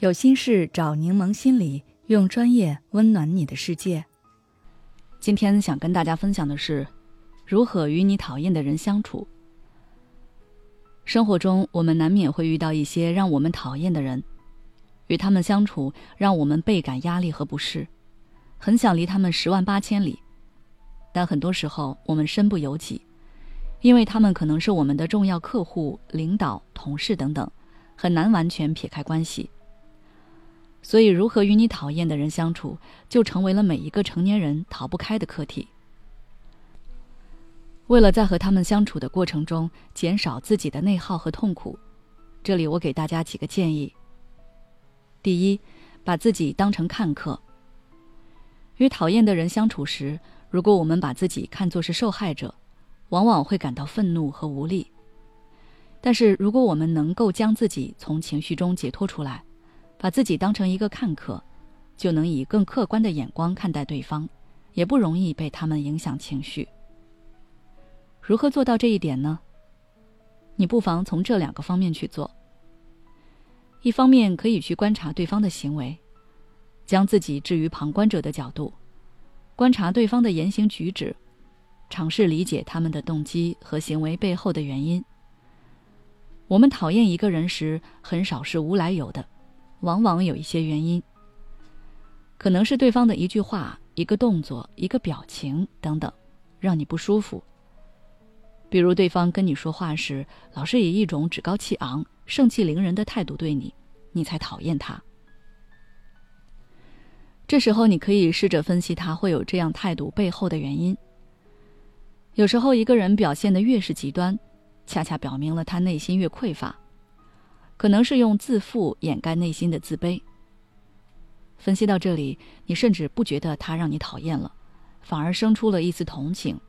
有心事找柠檬心理，用专业温暖你的世界。今天想跟大家分享的是，如何与你讨厌的人相处。生活中，我们难免会遇到一些让我们讨厌的人，与他们相处让我们倍感压力和不适，很想离他们十万八千里。但很多时候，我们身不由己，因为他们可能是我们的重要客户、领导、同事等等，很难完全撇开关系。所以，如何与你讨厌的人相处，就成为了每一个成年人逃不开的课题。为了在和他们相处的过程中减少自己的内耗和痛苦，这里我给大家几个建议。第一，把自己当成看客。与讨厌的人相处时，如果我们把自己看作是受害者，往往会感到愤怒和无力。但是，如果我们能够将自己从情绪中解脱出来，把自己当成一个看客，就能以更客观的眼光看待对方，也不容易被他们影响情绪。如何做到这一点呢？你不妨从这两个方面去做。一方面可以去观察对方的行为，将自己置于旁观者的角度，观察对方的言行举止，尝试理解他们的动机和行为背后的原因。我们讨厌一个人时，很少是无来由的。往往有一些原因，可能是对方的一句话、一个动作、一个表情等等，让你不舒服。比如对方跟你说话时，老是以一种趾高气昂、盛气凌人的态度对你，你才讨厌他。这时候，你可以试着分析他会有这样态度背后的原因。有时候，一个人表现的越是极端，恰恰表明了他内心越匮乏。可能是用自负掩盖内心的自卑。分析到这里，你甚至不觉得他让你讨厌了，反而生出了一丝同情。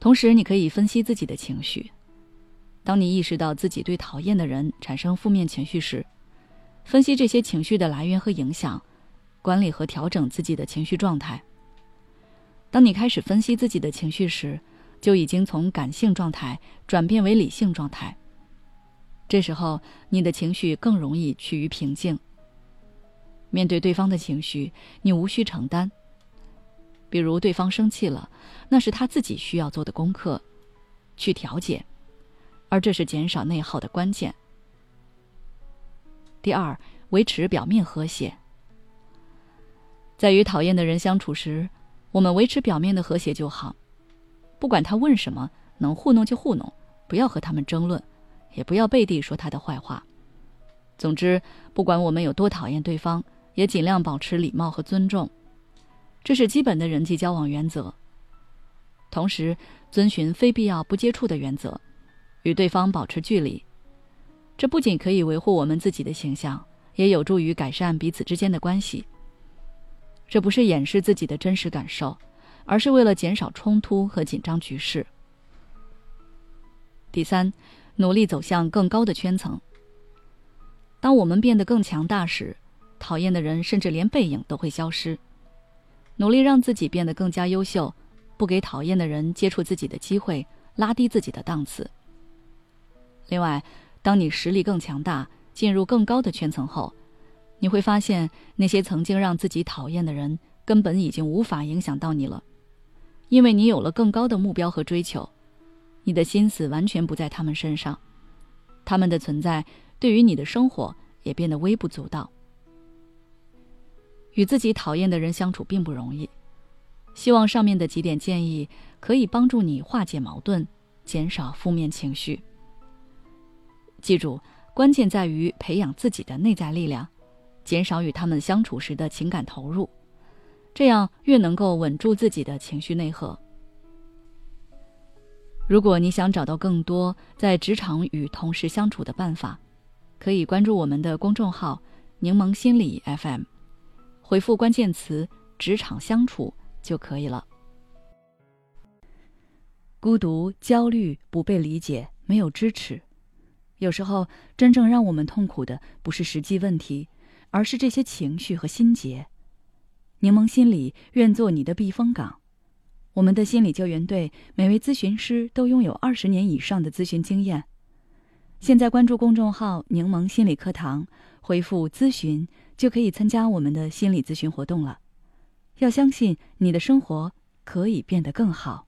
同时，你可以分析自己的情绪。当你意识到自己对讨厌的人产生负面情绪时，分析这些情绪的来源和影响，管理和调整自己的情绪状态。当你开始分析自己的情绪时，就已经从感性状态转变为理性状态。这时候，你的情绪更容易趋于平静。面对对方的情绪，你无需承担。比如，对方生气了，那是他自己需要做的功课，去调解，而这是减少内耗的关键。第二，维持表面和谐。在与讨厌的人相处时，我们维持表面的和谐就好。不管他问什么，能糊弄就糊弄，不要和他们争论。也不要背地说他的坏话。总之，不管我们有多讨厌对方，也尽量保持礼貌和尊重，这是基本的人际交往原则。同时，遵循非必要不接触的原则，与对方保持距离。这不仅可以维护我们自己的形象，也有助于改善彼此之间的关系。这不是掩饰自己的真实感受，而是为了减少冲突和紧张局势。第三。努力走向更高的圈层。当我们变得更强大时，讨厌的人甚至连背影都会消失。努力让自己变得更加优秀，不给讨厌的人接触自己的机会，拉低自己的档次。另外，当你实力更强大，进入更高的圈层后，你会发现那些曾经让自己讨厌的人根本已经无法影响到你了，因为你有了更高的目标和追求。你的心思完全不在他们身上，他们的存在对于你的生活也变得微不足道。与自己讨厌的人相处并不容易，希望上面的几点建议可以帮助你化解矛盾，减少负面情绪。记住，关键在于培养自己的内在力量，减少与他们相处时的情感投入，这样越能够稳住自己的情绪内核。如果你想找到更多在职场与同事相处的办法，可以关注我们的公众号“柠檬心理 FM”，回复关键词“职场相处”就可以了。孤独、焦虑、不被理解、没有支持，有时候真正让我们痛苦的不是实际问题，而是这些情绪和心结。柠檬心理愿做你的避风港。我们的心理救援队每位咨询师都拥有二十年以上的咨询经验，现在关注公众号“柠檬心理课堂”，回复“咨询”就可以参加我们的心理咨询活动了。要相信你的生活可以变得更好。